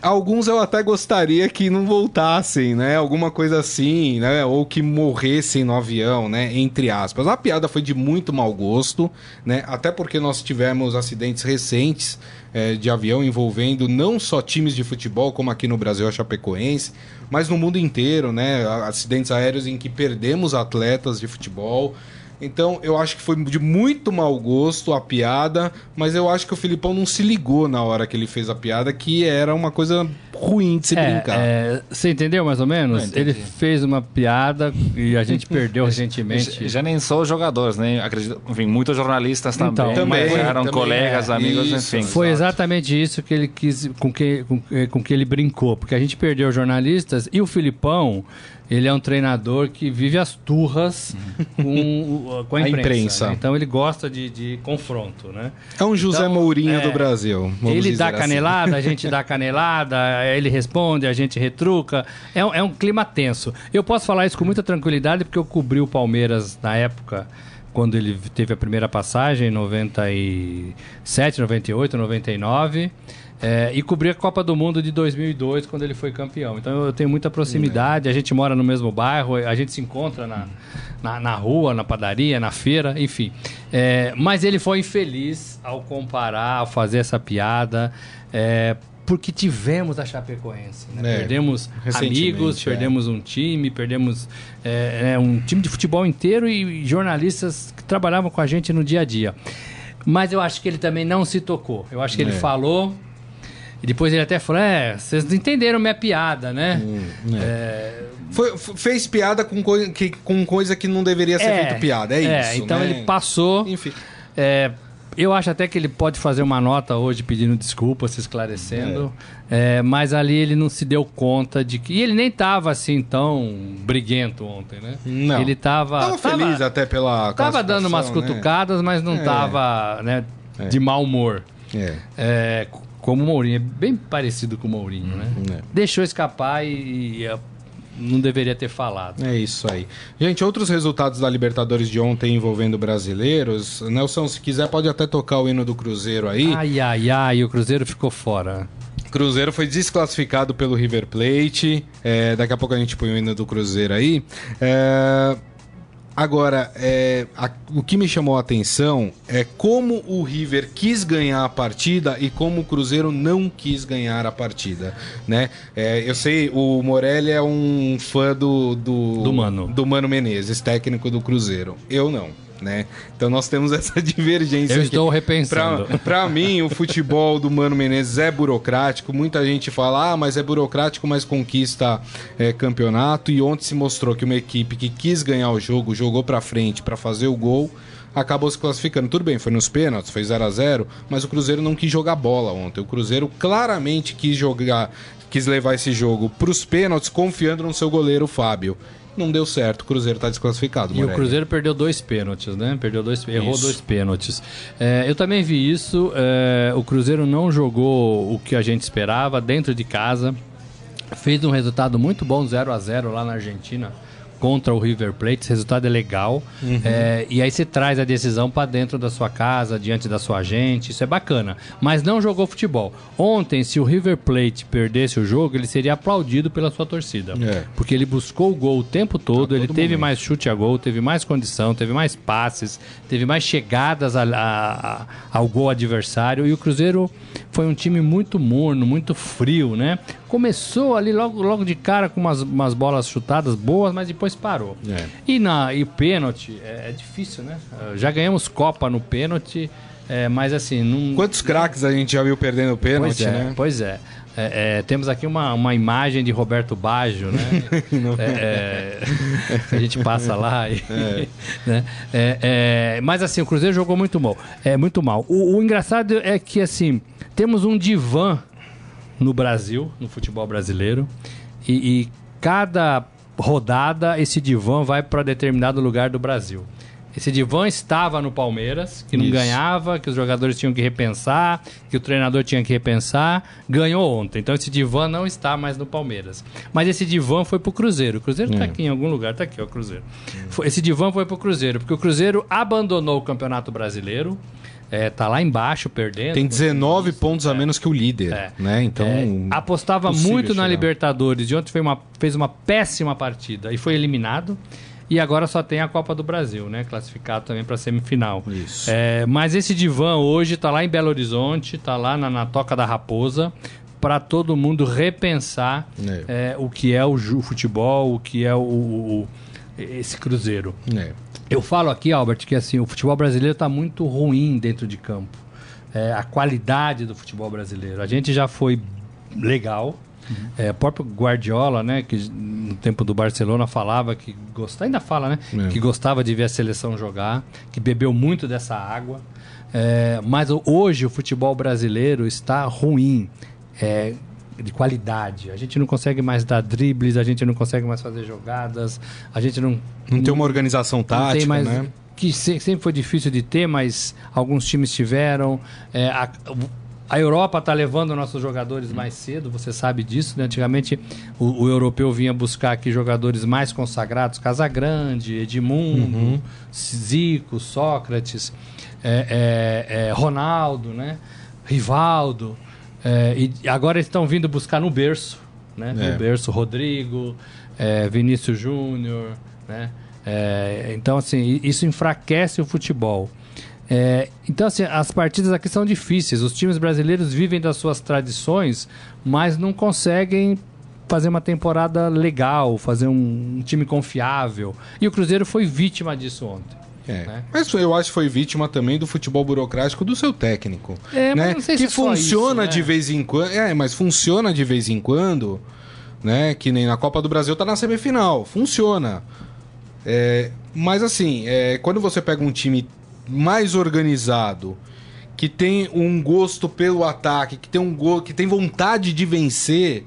Alguns eu até gostaria que não voltassem, né? Alguma coisa assim, né? Ou que morressem no avião, né? Entre aspas. A piada foi de muito mau gosto, né? Até porque nós tivemos acidentes recentes é, de avião envolvendo não só times de futebol, como aqui no Brasil a Chapecoense, mas no mundo inteiro, né? Acidentes aéreos em que perdemos atletas de futebol. Então, eu acho que foi de muito mau gosto a piada, mas eu acho que o Filipão não se ligou na hora que ele fez a piada, que era uma coisa ruim de se é, brincar. É, você entendeu mais ou menos? Ele fez uma piada e a gente perdeu recentemente. Já, já nem só os jogadores, né? Acredito, enfim, muitos jornalistas também, então, também eram também colegas, é, amigos, isso, enfim. Foi exatamente isso que ele quis, com que, com, com que ele brincou, porque a gente perdeu jornalistas e o Filipão ele é um treinador que vive as turras com, com a imprensa. A imprensa. Né? Então ele gosta de, de, confronto, né? É um José então, Mourinho é, do Brasil. Ele dá assim. canelada, a gente dá canelada, ele responde, a gente retruca. É, é um clima tenso. Eu posso falar isso com muita tranquilidade porque eu cobri o Palmeiras na época quando ele teve a primeira passagem, em 97, 98, 99. É, e cobri a Copa do Mundo de 2002, quando ele foi campeão. Então eu tenho muita proximidade, a gente mora no mesmo bairro, a gente se encontra na, na, na rua, na padaria, na feira, enfim. É, mas ele foi infeliz ao comparar, ao fazer essa piada. É, porque tivemos a Chapecoense. Né? É, perdemos amigos, é. perdemos um time, perdemos é, um time de futebol inteiro e jornalistas que trabalhavam com a gente no dia a dia. Mas eu acho que ele também não se tocou. Eu acho que ele falou e depois ele até falou: É, vocês não entenderam minha piada, né? Hum, é. É... Foi, fez piada com, coi que, com coisa que não deveria ser é, feito piada, é, é isso. Então né? ele passou. Enfim. É, Eu acho até que ele pode fazer uma nota hoje pedindo desculpa, se esclarecendo. É. É, mas ali ele não se deu conta de que. E ele nem tava assim tão briguento ontem, né? Não. Ele tava. Tava feliz até pela. Tava dando umas né? cutucadas, mas não tava né, de mau humor. É. Como o Mourinho, é bem parecido com o Mourinho, né? É. Deixou escapar e, e, é, não deveria ter falado. É isso aí. Gente, outros resultados da Libertadores de ontem envolvendo brasileiros. Nelson, se quiser, pode até tocar o hino do Cruzeiro aí. Ai, ai, ai, o Cruzeiro ficou fora. Cruzeiro foi desclassificado pelo River Plate. É, daqui a pouco a gente põe o hino do Cruzeiro aí. É, agora, é, a- o que me chamou a atenção é como o River quis ganhar a partida e como o Cruzeiro não quis ganhar a partida. Né? É, eu sei, o Morelli é um fã do, do, Do Mano. do Mano Menezes, técnico do Cruzeiro. Eu não. Né? Então nós temos essa divergência. Eu aqui. estou repensando. Pra mim, o futebol do Mano Menezes é burocrático. Muita gente fala, ah, mas é burocrático, mas conquista é, campeonato. E ontem se mostrou que uma equipe que quis ganhar o jogo, jogou pra frente pra fazer o gol, acabou se classificando. Tudo bem, foi nos pênaltis, foi 0 a 0 mas o Cruzeiro não quis jogar bola ontem. O Cruzeiro claramente quis jogar, quis levar esse jogo pros pênaltis, confiando no seu goleiro Fábio. Não deu certo, o Cruzeiro tá desclassificado. E o Morelli. Cruzeiro perdeu dois pênaltis, né? Perdeu dois, errou Isso. dois pênaltis. É, eu também vi isso. é, o Cruzeiro não jogou o que a gente esperava dentro de casa. Fez um resultado muito bom, 0 a 0 lá na Argentina contra o River Plate. Esse resultado é legal. É, e aí você traz a decisão para dentro da sua casa, diante da sua gente. Isso é bacana. Mas não jogou futebol. Ontem, se o River Plate perdesse o jogo, ele seria aplaudido pela sua torcida. É. Porque ele buscou o gol o tempo todo, ele teve momento. mais chute a gol, teve mais condição, teve mais passes, teve mais chegadas a- a- a- ao gol adversário. E o Cruzeiro foi um time muito morno, muito frio, né? Começou ali logo, logo de cara com umas, umas bolas chutadas boas, mas depois parou. É. E, na, e pênalti é, é difícil, né? Eh, Já ganhamos Copa no pênalti, é, mas assim, não. Quantos craques a gente já viu perdendo o pênalti, Pois é, né? pois é. É, é, temos aqui uma, uma imagem de Roberto Baggio, né? É, é, a gente passa lá e, né? É, é, mas assim, o Cruzeiro jogou muito mal. É muito mal. O, o engraçado é que assim temos um divã no Brasil, no futebol brasileiro, e, e cada rodada esse divã vai para determinado lugar do Brasil. Esse divã estava no Palmeiras, que não Isso. ganhava, que os jogadores tinham que repensar, que o treinador tinha que repensar, ganhou ontem. Então esse divã não está mais no Palmeiras. Mas esse divã foi pro Cruzeiro. O Cruzeiro tá É. aqui em algum lugar, tá aqui, ó, o Cruzeiro. Foi- Esse divã foi pro Cruzeiro, porque o Cruzeiro abandonou o Campeonato Brasileiro, é, tá lá embaixo perdendo. Tem 19 pontos a menos que o líder, É. né? Então, É, apostava muito na chegar. Libertadores. De ontem foi uma, fez uma péssima partida e foi eliminado. E agora só tem a Copa do Brasil, né? Classificado também para semifinal. Isso. É, mas esse divã hoje tá lá em Belo Horizonte, tá lá na, na Toca da Raposa, para todo mundo repensar É. é, o que é o ju- futebol, o que é o, o- o- esse cruzeiro. É. Eu falo aqui, Albert, que assim, o futebol brasileiro está muito ruim dentro de campo. É, a qualidade do futebol brasileiro. A gente já foi legal. É, o próprio Guardiola, né, que no tempo do Barcelona falava que gostava, ainda fala, né, É. que gostava de ver a seleção jogar, que bebeu muito dessa água. É, mas hoje o futebol brasileiro está ruim. É, de qualidade. A gente não consegue mais dar dribles, a gente não consegue mais fazer jogadas, a gente não Não tem uma organização tática, mais, né? Que se- sempre foi difícil de ter, mas alguns times tiveram. É, a, a Europa está levando nossos jogadores mais cedo, você sabe disso. Né? Antigamente o, o europeu vinha buscar aqui jogadores mais consagrados, Casagrande, Edmundo, Uhum. Zico, Sócrates, é, é, é, Ronaldo, né? Rivaldo. É, e agora eles estão vindo buscar no berço, né? É. No berço, Rodrigo, é, Vinícius Júnior, né? É, então, assim, isso enfraquece o futebol. É, então, assim, as partidas aqui são difíceis. Os times brasileiros vivem das suas tradições, mas não conseguem fazer uma temporada legal, fazer um, um time confiável. E o Cruzeiro foi vítima disso ontem. É. né? Mas eu acho que foi vítima também do futebol burocrático do seu técnico. É, mas né? sei que é funciona isso, de né? vez em quando. É, mas funciona de vez em quando, né? Que nem na Copa do Brasil tá na semifinal. Funciona. É, mas assim, é, quando você pega um time mais organizado que tem um gosto pelo ataque, que tem um gol, que tem vontade de vencer,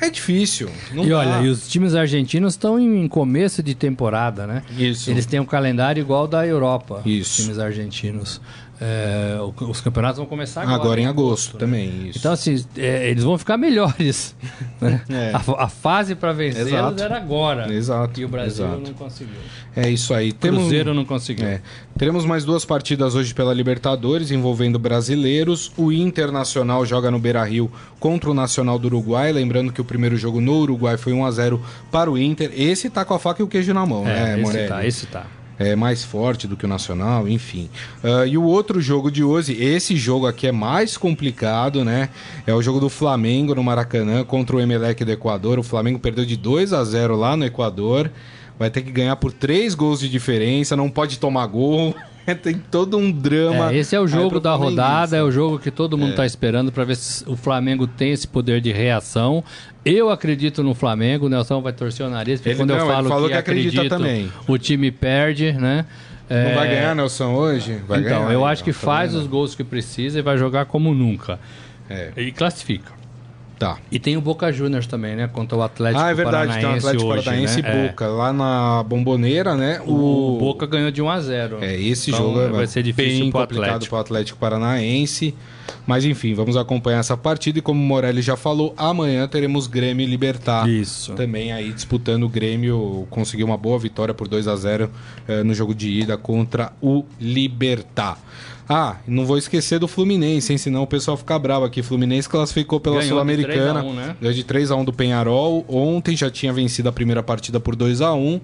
é difícil. E dá. olha, e os times argentinos estão em começo de temporada, né? Isso. Eles têm um calendário igual da Europa. Isso. Os times argentinos. É, os campeonatos vão começar agora. Agora em agosto também, isso. Então, assim, é, eles vão ficar melhores. né? É. A, a fase para vencer era agora. Exato, E o Brasil exato. não conseguiu. É isso aí. Temos- Cruzeiro não conseguiu. É. Teremos mais duas partidas hoje pela Libertadores envolvendo brasileiros. O Internacional joga no Beira-Rio contra o Nacional do Uruguai. Lembrando que o primeiro jogo no Uruguai foi 1 a 0 para o Inter. Esse tá com a faca e o queijo na mão, né, É, esse Morelli? tá, esse tá. É mais forte do que o Nacional, enfim. Ah, e o outro jogo de hoje, esse jogo aqui é mais complicado, né? É o jogo do Flamengo no Maracanã contra o Emelec do Equador. O Flamengo perdeu de 2 a 0 lá no Equador. Vai ter que ganhar por três gols de diferença, não pode tomar gol. Tem todo um drama. É, esse é o aí jogo da rodada, é o jogo que todo mundo está esperando para ver se o Flamengo tem esse poder de reação. Eu acredito no Flamengo, o Nelson vai torcer o nariz, porque Ele quando não, eu falo falou que, que acredita acredito, também. o time perde, né? Não É, vai ganhar, Nelson, hoje? Vai então, ganhar, eu acho que tá faz os gols que precisa e vai jogar como nunca. É, E classifica. tá. E tem o Boca Juniors também, né? Contra o Atlético Ah, é verdade, tem o Paranaense Atlético hoje, Paranaense né? e Boca. Lá na Bomboneira, né? É. O... Boca ganhou de 1 a 0 É, esse Então, jogo vai ser difícil bem pro complicado para o Atlético Paranaense. Mas enfim, vamos acompanhar essa partida e como o Morelli já falou, amanhã teremos Grêmio e Libertar. Isso. Também aí disputando o Grêmio, conseguiu uma boa vitória por 2 a 0 eh, no jogo de ida contra o Libertar. Ah, não vou esquecer do Fluminense, hein? Senão o pessoal fica bravo aqui. Fluminense classificou pela Ganhou de Sul-Americana. 3 a 1, né? De 3 a 1 do Penharol. Ontem já tinha vencido a primeira partida por 2 a 1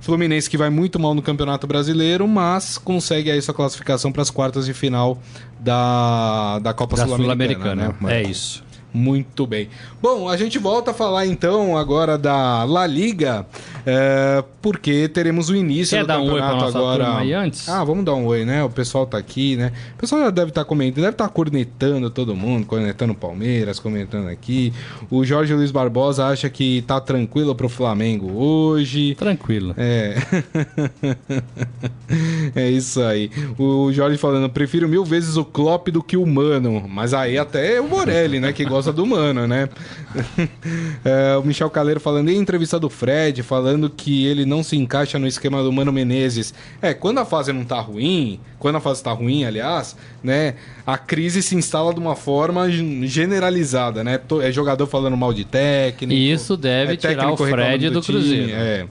Fluminense que vai muito mal no Campeonato Brasileiro, mas consegue aí sua classificação para as quartas de final da, da Copa Sul-Americana. Sul-Americana. né? é isso. Muito bem. Bom, a gente volta a falar então agora da La Liga, é, porque teremos o início Quer do dar um oi campeonato pra nossa agora. aí antes? Ah, vamos dar um oi, né? O pessoal tá aqui, né? O pessoal já deve estar comentando, deve estar cornetando todo mundo, cornetando o Palmeiras, comentando aqui. O Jorge Luiz Barbosa acha que tá tranquilo pro Flamengo hoje. Tranquilo. É. é isso aí. O Jorge falando, prefiro mil vezes o Klopp do que o Mano. Mas aí até é o Morelli, né? Que gosta do Mano, né? É, o Michel Caleiro falando, em entrevista do Fred, falando que ele não se encaixa no esquema do Mano Menezes. É, quando a fase não tá ruim, quando a fase tá ruim, aliás, né? A crise se instala de uma forma generalizada, né? É jogador falando mal de técnico. E isso deve é tirar o Fred do time, Cruzeiro. É.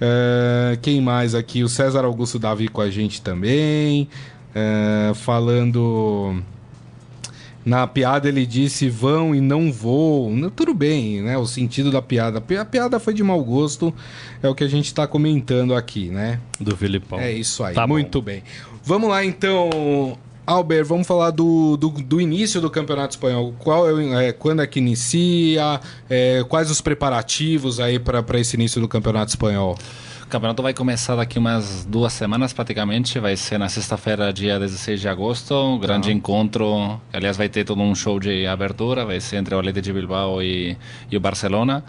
É, quem mais aqui? O César Augusto Davi com a gente também. É, falando. Na piada ele disse vão e não vou. Tudo bem, né? O sentido da piada. A pi- A piada foi de mau gosto, é o que a gente está comentando aqui, né? Do Filipão. É isso aí, Tá bom. muito bem. Vamos lá então, Albert, vamos falar do, do, do início do Campeonato Espanhol. Qual é, é, quando é que inicia? É, quais os preparativos aí para esse início do Campeonato Espanhol? O campeonato vai começar daqui umas duas semanas praticamente. Vai ser na sexta-feira, dia 16 de agosto. Um grande encontro. Aliás, vai ter todo um show de abertura. Vai ser entre o Atlético de Bilbao e, e o Barcelona.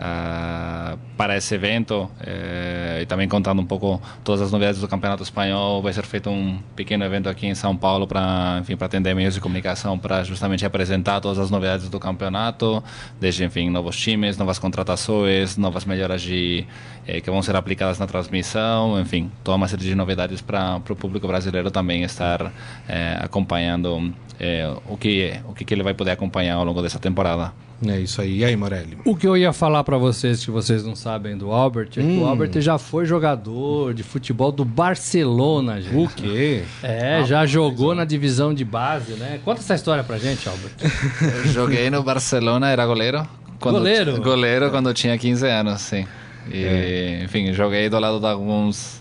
Ah, para esse evento eh, e também contando um pouco todas as novidades do Campeonato Espanhol, vai ser feito um pequeno evento aqui em São Paulo para, enfim, para atender meios de comunicação, para justamente apresentar todas as novidades do campeonato, desde, enfim, novos times, novas contratações, novas melhoras de, eh, que vão ser aplicadas na transmissão, enfim, toda uma série de novidades para o público brasileiro também estar eh, acompanhando eh, o que o que que ele vai poder acompanhar ao longo dessa temporada. É isso aí. E aí, Morelli? O que eu ia falar pra vocês que vocês não sabem do Albert é que Hum. o Albert já foi jogador de futebol do Barcelona, gente. O quê? É, já jogou na divisão de base, né? Conta essa história pra gente, Albert. Joguei no Barcelona, era goleiro. Goleiro? Goleiro quando tinha 15 anos, sim. E, Enfim, joguei do lado de alguns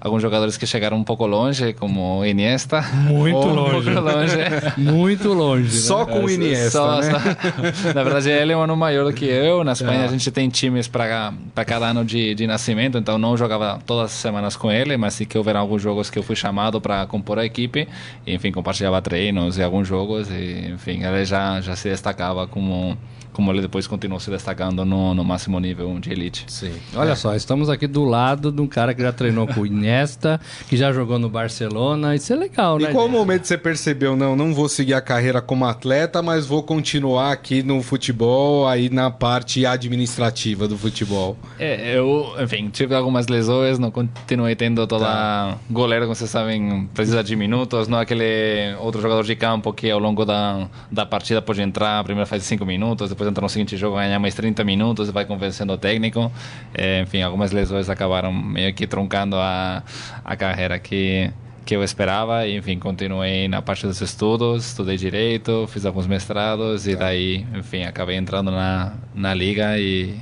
alguns jogadores que chegaram um pouco longe, como o Iniesta. Muito Um longe. pouco longe. Muito longe. né? Só com o Iniesta, Só- né? só- Na verdade, ele é um ano maior do que eu. Na Espanha, Ah. a gente tem times para cada ano de, de nascimento, então não jogava todas as semanas com ele, mas sim que houveram alguns jogos que eu fui chamado para compor a equipe. E, enfim, compartilhava treinos e alguns jogos. E, enfim, ele já, já se destacava como, como ele depois continuou se destacando no, no máximo nível de elite. Sim. Olha é. só, estamos aqui do lado de um cara que já treinou com o Iniesta, que já jogou no Barcelona. Isso é legal, né? E qual momento você percebeu, não, não vou seguir a carreira como atleta, mas vou continuar aqui no futebol, aí na parte administrativa do futebol? É, eu, enfim, tive algumas lesões, não continuei tendo toda... Tá. Goleiro, como vocês sabem, precisa de minutos, não aquele outro jogador de campo que ao longo da, da partida pode entrar, primeiro faz 5 minutos, depois entra no seguinte jogo, ganhar mais 30 minutos e vai convencendo o técnico. É, enfim, algumas lesões acabaram meio que truncando a, a carreira que que eu esperava e enfim continuei na parte dos estudos estudei direito fiz alguns mestrados e tá. daí enfim acabei entrando na, na liga e,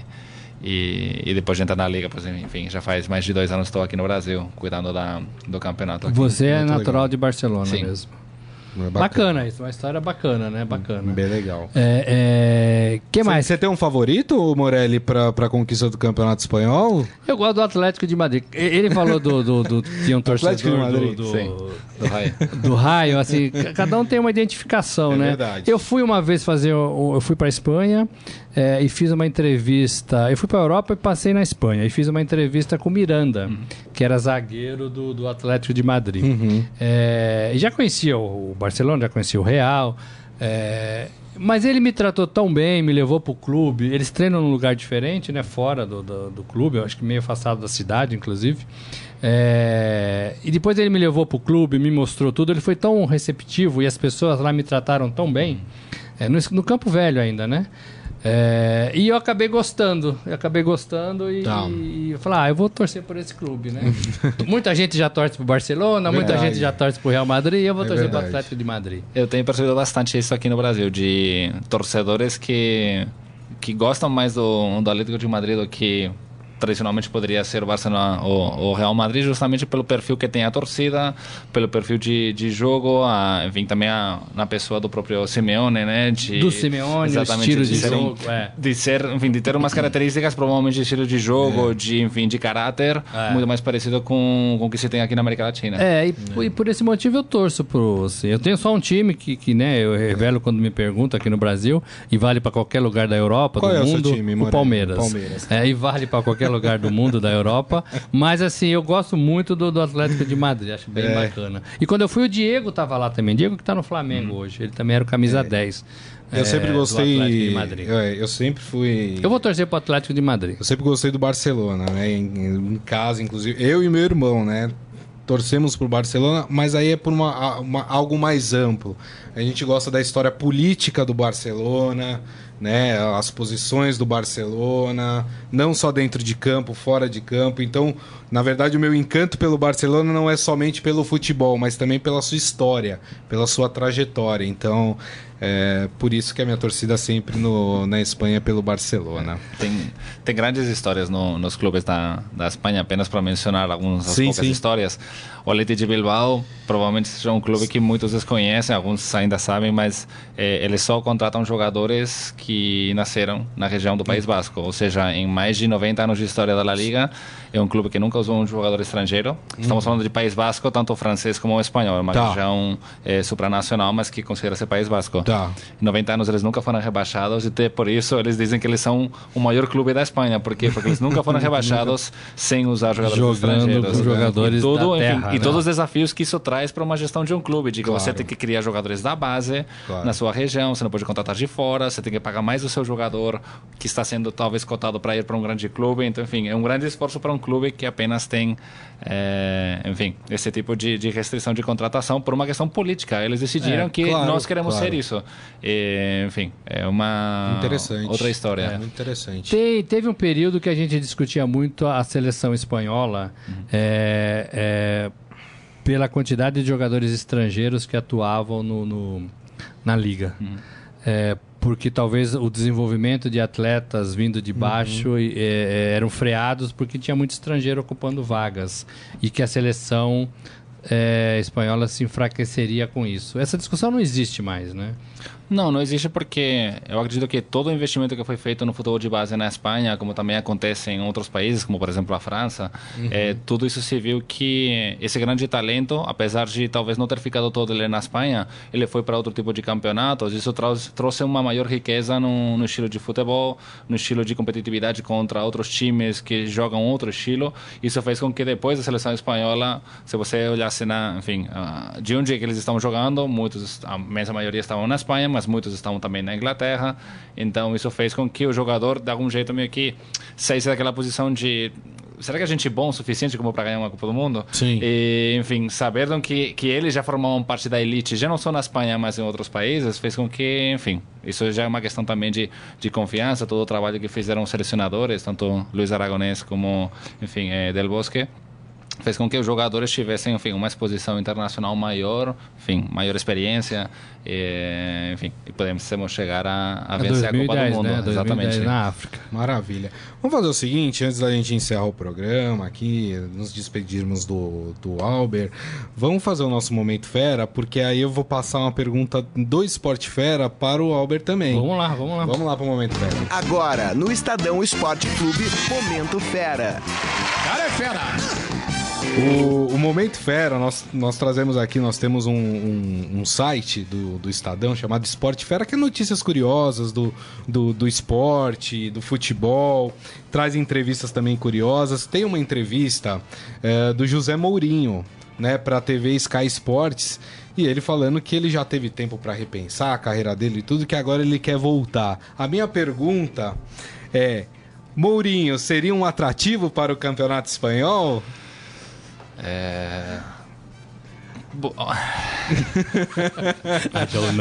e, e depois de entrar na liga pois, enfim já faz mais de dois anos estou aqui no Brasil cuidando da, do campeonato aqui. você é natural legal. de Barcelona Sim. mesmo é bacana. bacana. isso, uma história bacana, né? Bacana. Bem legal. É, é... que mais? Você tem um favorito, Morelli, para a conquista do Campeonato Espanhol? Eu gosto do Atlético de Madrid. Ele falou do, do, do tinha um torcedor Atlético de Madrid. do, do, Sim. do raio. Do raio, assim, cada um tem uma identificação, é né? Verdade. Eu fui uma vez fazer, eu fui para Espanha é, e fiz uma entrevista. Eu fui para a Europa e passei na Espanha. E fiz uma entrevista com Miranda, uhum. que era zagueiro do, do Atlético de Madrid. Uhum. É, e já conhecia o, Barcelona, já conhecia o Real. É, mas ele me tratou tão bem, me levou para o clube. Eles treinam num lugar diferente, né? Fora do, do, do clube, eu acho que meio afastado da cidade, inclusive. É... E depois ele me levou para o clube, me mostrou tudo. Ele foi tão receptivo e as pessoas lá me trataram tão bem. É, no, no Campo Velho ainda, né? É, e eu acabei gostando, eu acabei gostando e, tá. e eu falei, ah, eu vou torcer por esse clube, né? muita gente já torce pro Barcelona, verdade. muita gente já torce pro Real Madrid, eu vou é torcer verdade. pro Atlético de Madrid. Eu tenho percebido bastante isso aqui no Brasil, de torcedores que, que gostam mais do, do Atlético de Madrid do que tradicionalmente poderia ser o Barcelona ou o Real Madrid, justamente pelo perfil que tem a torcida, pelo perfil de, de jogo, a, enfim, também a, na pessoa do próprio Simeone, né? De, do Simeone, o estilo de, de ser, jogo, é. de ser, enfim, de ter umas características provavelmente de estilo de jogo, é. de, enfim, de caráter, é. muito mais parecido com, com o que se tem aqui na América Latina. É, e, e por esse motivo eu torço pro, assim, eu tenho só um time que, que né, eu revelo quando me perguntam aqui no Brasil e vale para qualquer lugar da Europa, Qual do é mundo, o, time, o Palmeiras. Palmeiras. É, e vale para qualquer qualquer lugar do mundo, da Europa. Mas assim, eu gosto muito do, do Atlético de Madrid, acho bem é. bacana. E quando eu fui, o Diego tava lá também. Diego que tá no Flamengo hum. hoje. Ele também era o camisa é. 10. Eu é, sempre gostei. Eu, é, eu, sempre fui. Eu vou torcer pro Atlético de Madrid. Eu sempre gostei do Barcelona, né? Em, em casa, inclusive. Eu e meu irmão, né? Torcemos pro Barcelona, mas aí é por uma, uma, algo mais amplo. A gente gosta da história política do Barcelona, né, as posições do Barcelona, não só dentro de campo, fora de campo. Então, na verdade, o meu encanto pelo Barcelona não é somente pelo futebol, mas também pela sua história, pela sua trajetória. Então, é por isso que a minha torcida sempre no, na Espanha pelo Barcelona. Tem, tem grandes histórias no, nos clubes da, da Espanha, apenas para mencionar algumas sim, poucas sim. histórias. O Atleti de Bilbao provavelmente seja um clube que muitos desconhecem, alguns ainda sabem, mas é, eles só contratam jogadores que nasceram na região do País Basco, ou seja, em mais de 90 anos de história da La Liga, é um clube que nunca usou um jogador estrangeiro. Estamos falando de País Basco, tanto francês como espanhol. É uma tá. região é, supranacional, mas que considera-se País Basco. Tá. Em 90 anos eles nunca foram rebaixados e até por isso eles dizem que eles são o maior clube da Espanha. Por quê? Porque eles nunca foram rebaixados sem usar jogadores Jogando estrangeiros. Com jogadores e, tudo, enfim, terra, e né? todos os desafios que isso traz para uma gestão de um clube, de que claro. você tem que criar jogadores da base claro. na sua região, você não pode contratar de fora, você tem que pagar mais o seu jogador que está sendo talvez cotado para ir para um grande clube. Então, enfim, é um grande esforço para um clube que apenas tem, é, enfim, esse tipo de, de, restrição de contratação por uma questão política. Eles decidiram é, que claro, nós queremos claro. ser isso. E, enfim, é uma outra história. É, interessante. Tem, teve um período que a gente discutia muito a seleção espanhola. Uhum. É, é, pela quantidade de jogadores estrangeiros que atuavam no, no na liga. Uhum. Porque talvez o desenvolvimento de atletas vindo de baixo uhum. e, e, eram freados porque tinha muito estrangeiro ocupando vagas e que a seleção é, espanhola se enfraqueceria com isso. Essa discussão não existe mais, né? Não, não existe porque eu acredito que todo o investimento que foi feito no futebol de base na Espanha, como também acontece em outros países, como por exemplo a França, uhum. é, tudo isso se viu que esse grande talento, apesar de talvez não ter ficado todo ele na Espanha, ele foi para outro tipo de campeonatos. Isso trouxe, trouxe uma maior riqueza no, no, estilo de futebol, no estilo de competitividade contra outros times que jogam outro estilo. Isso fez com que depois da seleção espanhola, se você olhasse na, enfim, uh, de onde é que eles estão jogando, muitos, a imensa maioria estavam na Espanha, mas muitos estão também na Inglaterra. Então isso fez com que o jogador, de algum jeito, meio que saísse daquela posição de será que a gente é bom o suficiente como para ganhar uma Copa do Mundo? Sim. E, enfim, saber que, que eles já formavam parte da elite, já não só na Espanha, mas em outros países, fez com que, enfim, isso já é uma questão também de, de confiança, todo o trabalho que fizeram os selecionadores, tanto Luiz Aragonés como, enfim, é, Del Bosque fez com que os jogadores tivessem, enfim, uma exposição internacional maior, enfim, maior experiência, e, enfim, e podemos chegar a, a vencer 2010, a Copa do Mundo, né? exatamente. na África. Maravilha. Vamos fazer o seguinte, antes da gente encerrar o programa aqui, nos despedirmos do, do Albert, vamos fazer o nosso Momento Fera, porque aí eu vou passar uma pergunta do Esporte Fera para o Albert também. Vamos lá, vamos lá. Vamos lá para o Momento Fera. Agora, no Estadão Esporte Clube, Momento Fera. Cara é fera! O, o, Momento Fera, nós, nós trazemos aqui, nós temos um, um, um, site do, do Estadão chamado Esporte Fera, que é notícias curiosas do, do, do esporte, do futebol, traz entrevistas também curiosas. Tem uma entrevista é, do José Mourinho, né, para a TV Sky Sports, e ele falando que ele já teve tempo para repensar a carreira dele e tudo, que agora ele quer voltar. A minha pergunta é: Mourinho seria um atrativo para o campeonato espanhol? É... Bo...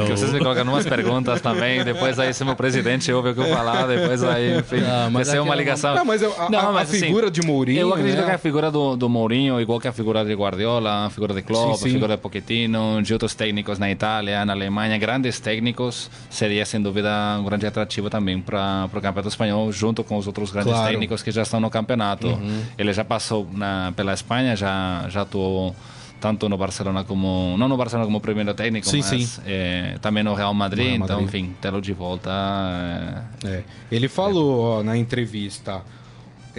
Vocês me colocam umas perguntas também, depois aí se meu presidente ouve o que eu falar, depois aí, enfim, não, mas é uma ligação. Não, mas, eu, a, não, mas a, assim, figura de Mourinho. Eu acredito né? que a figura do, do Mourinho, igual que a figura de Guardiola, a figura de Klopp, sim, sim. a figura de Pochettino, de outros técnicos na Itália, na Alemanha, grandes técnicos, seria sem dúvida um grande atrativo também para o campeonato espanhol, junto com os outros grandes claro. técnicos que já estão no campeonato. Uhum. Ele já passou na, pela Espanha, já, já atuou tanto no Barcelona como não no Barcelona como primeiro técnico, sim, mas sim. É, também no Real Madrid, Real Madrid. então enfim, tê-lo de volta. É... É. Ele falou ó, na entrevista.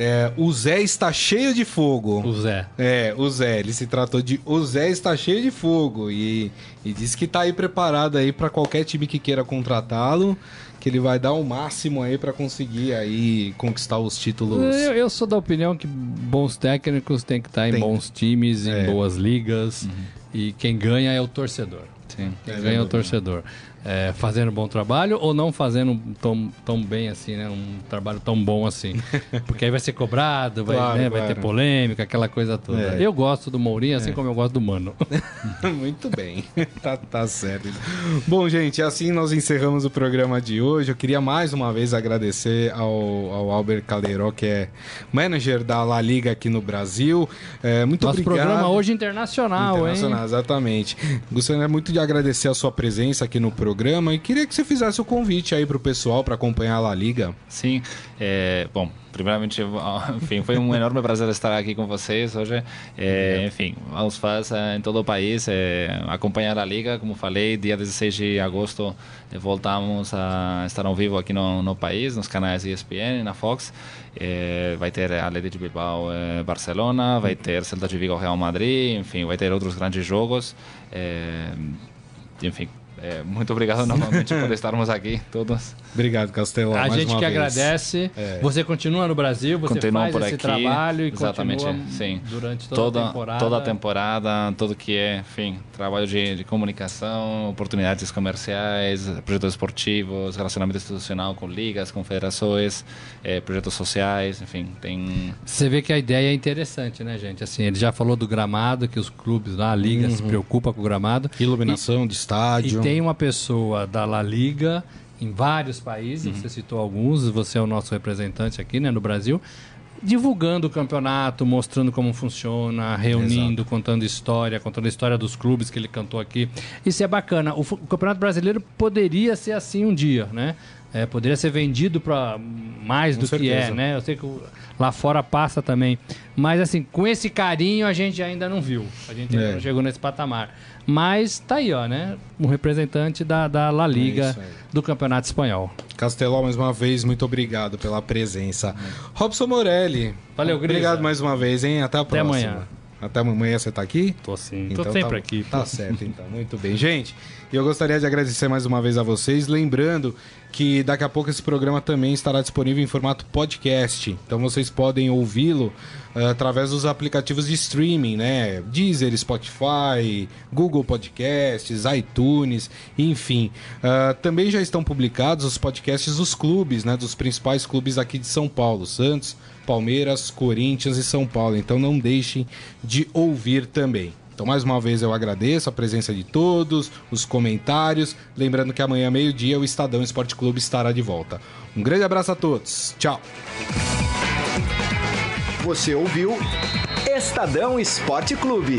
É, o Zé está cheio de fogo. O Zé. É, o Zé. Ele se tratou de o Zé está cheio de fogo e, e disse que está aí preparado aí para qualquer time que queira contratá-lo que ele vai dar o máximo aí para conseguir aí conquistar os títulos. Eu, eu, sou da opinião que bons técnicos têm que estar em bons times, em é. boas ligas uhum. e quem ganha é o torcedor. Sim. Quem é ganha é o torcedor é, fazendo um bom trabalho ou não fazendo tão, tão bem assim, né? Um trabalho tão bom assim. Porque aí vai ser cobrado, vai, claro, né? claro. vai ter polêmica, aquela coisa toda. É. Eu gosto do Mourinho, assim é. como eu gosto do Mano. Muito bem, tá, tá certo. Bom, gente, assim nós encerramos o programa de hoje. Eu queria mais uma vez agradecer ao, ao Albert Caldeiró, que é manager da La Liga aqui no Brasil. É, muito Nosso obrigado. programa hoje internacional, internacional hein? Exatamente. Gostaria muito de agradecer a sua presença aqui no programa programa e queria que você fizesse o convite aí para o pessoal para acompanhar a La Liga. Sim, é, bom, primeiramente, enfim, foi um enorme prazer estar aqui com vocês hoje. É, enfim, aos fãs é, em todo o país, é, acompanhar a Liga, como falei, dia 16 de agosto é, voltamos a estar ao vivo aqui no, no país, nos canais ESPN, na Fox. É, vai ter Atlético de Bilbao é, Barcelona, vai ter Celta de Vigo Real Madrid, enfim, vai ter outros grandes jogos. enfim, é, muito obrigado novamente por estarmos aqui todos. Obrigado, Castelo. A gente que vez. agradece. É. Você continua no Brasil, você Continuo faz por esse aqui, trabalho e exatamente, sim. durante toda, toda, a temporada. Toda a temporada, tudo que é, enfim, trabalho de, de comunicação, oportunidades comerciais, projetos esportivos, relacionamento institucional com ligas, confederações, é, projetos sociais, enfim, tem... Você vê que a ideia é interessante, né, gente? Assim, ele já falou do gramado, que os clubes lá, a liga, uhum. se preocupa com o gramado. Iluminação e, de estádio tem uma pessoa da La Liga em vários países, uhum. você citou alguns, você é o nosso representante aqui né, no Brasil, divulgando o campeonato, mostrando como funciona, reunindo, Exato. contando história, contando a história dos clubes que ele cantou aqui. Isso é bacana. O, o, Campeonato Brasileiro poderia ser assim um dia, né? É, poderia ser vendido para mais Com do que é, certeza. né? Eu sei que lá fora passa também. Mas assim, com esse carinho a gente ainda não viu. A gente ainda É. não chegou nesse patamar. Mas tá aí, ó, né? Um representante da, da La Liga É isso aí. do Campeonato Espanhol. Castelão, mais uma vez, muito obrigado pela presença. Robson Morelli. Valeu, Grisa. Obrigado mais uma vez, hein? Até a Até próxima. amanhã. Até amanhã você tá aqui? Tô sim. Então Tô sempre tá, aqui. Tá certo, então. Muito bem. Gente, eu gostaria de agradecer mais uma vez a vocês. Lembrando que daqui a pouco esse programa também estará disponível em formato podcast. Então vocês podem ouvi-lo eh, através dos aplicativos de streaming, né? Deezer, Spotify, Google Podcasts, iTunes, enfim. Ah, também já estão publicados os podcasts dos clubes, né? Dos principais clubes aqui de São Paulo. Santos, Palmeiras, Corinthians e São Paulo. Então não deixem de ouvir também. Então, mais uma vez, eu agradeço a presença de todos, os comentários. Lembrando que amanhã, meio-dia, o Estadão Esporte Clube estará de volta. Um grande abraço a todos. Tchau. Você ouviu Estadão Esporte Clube.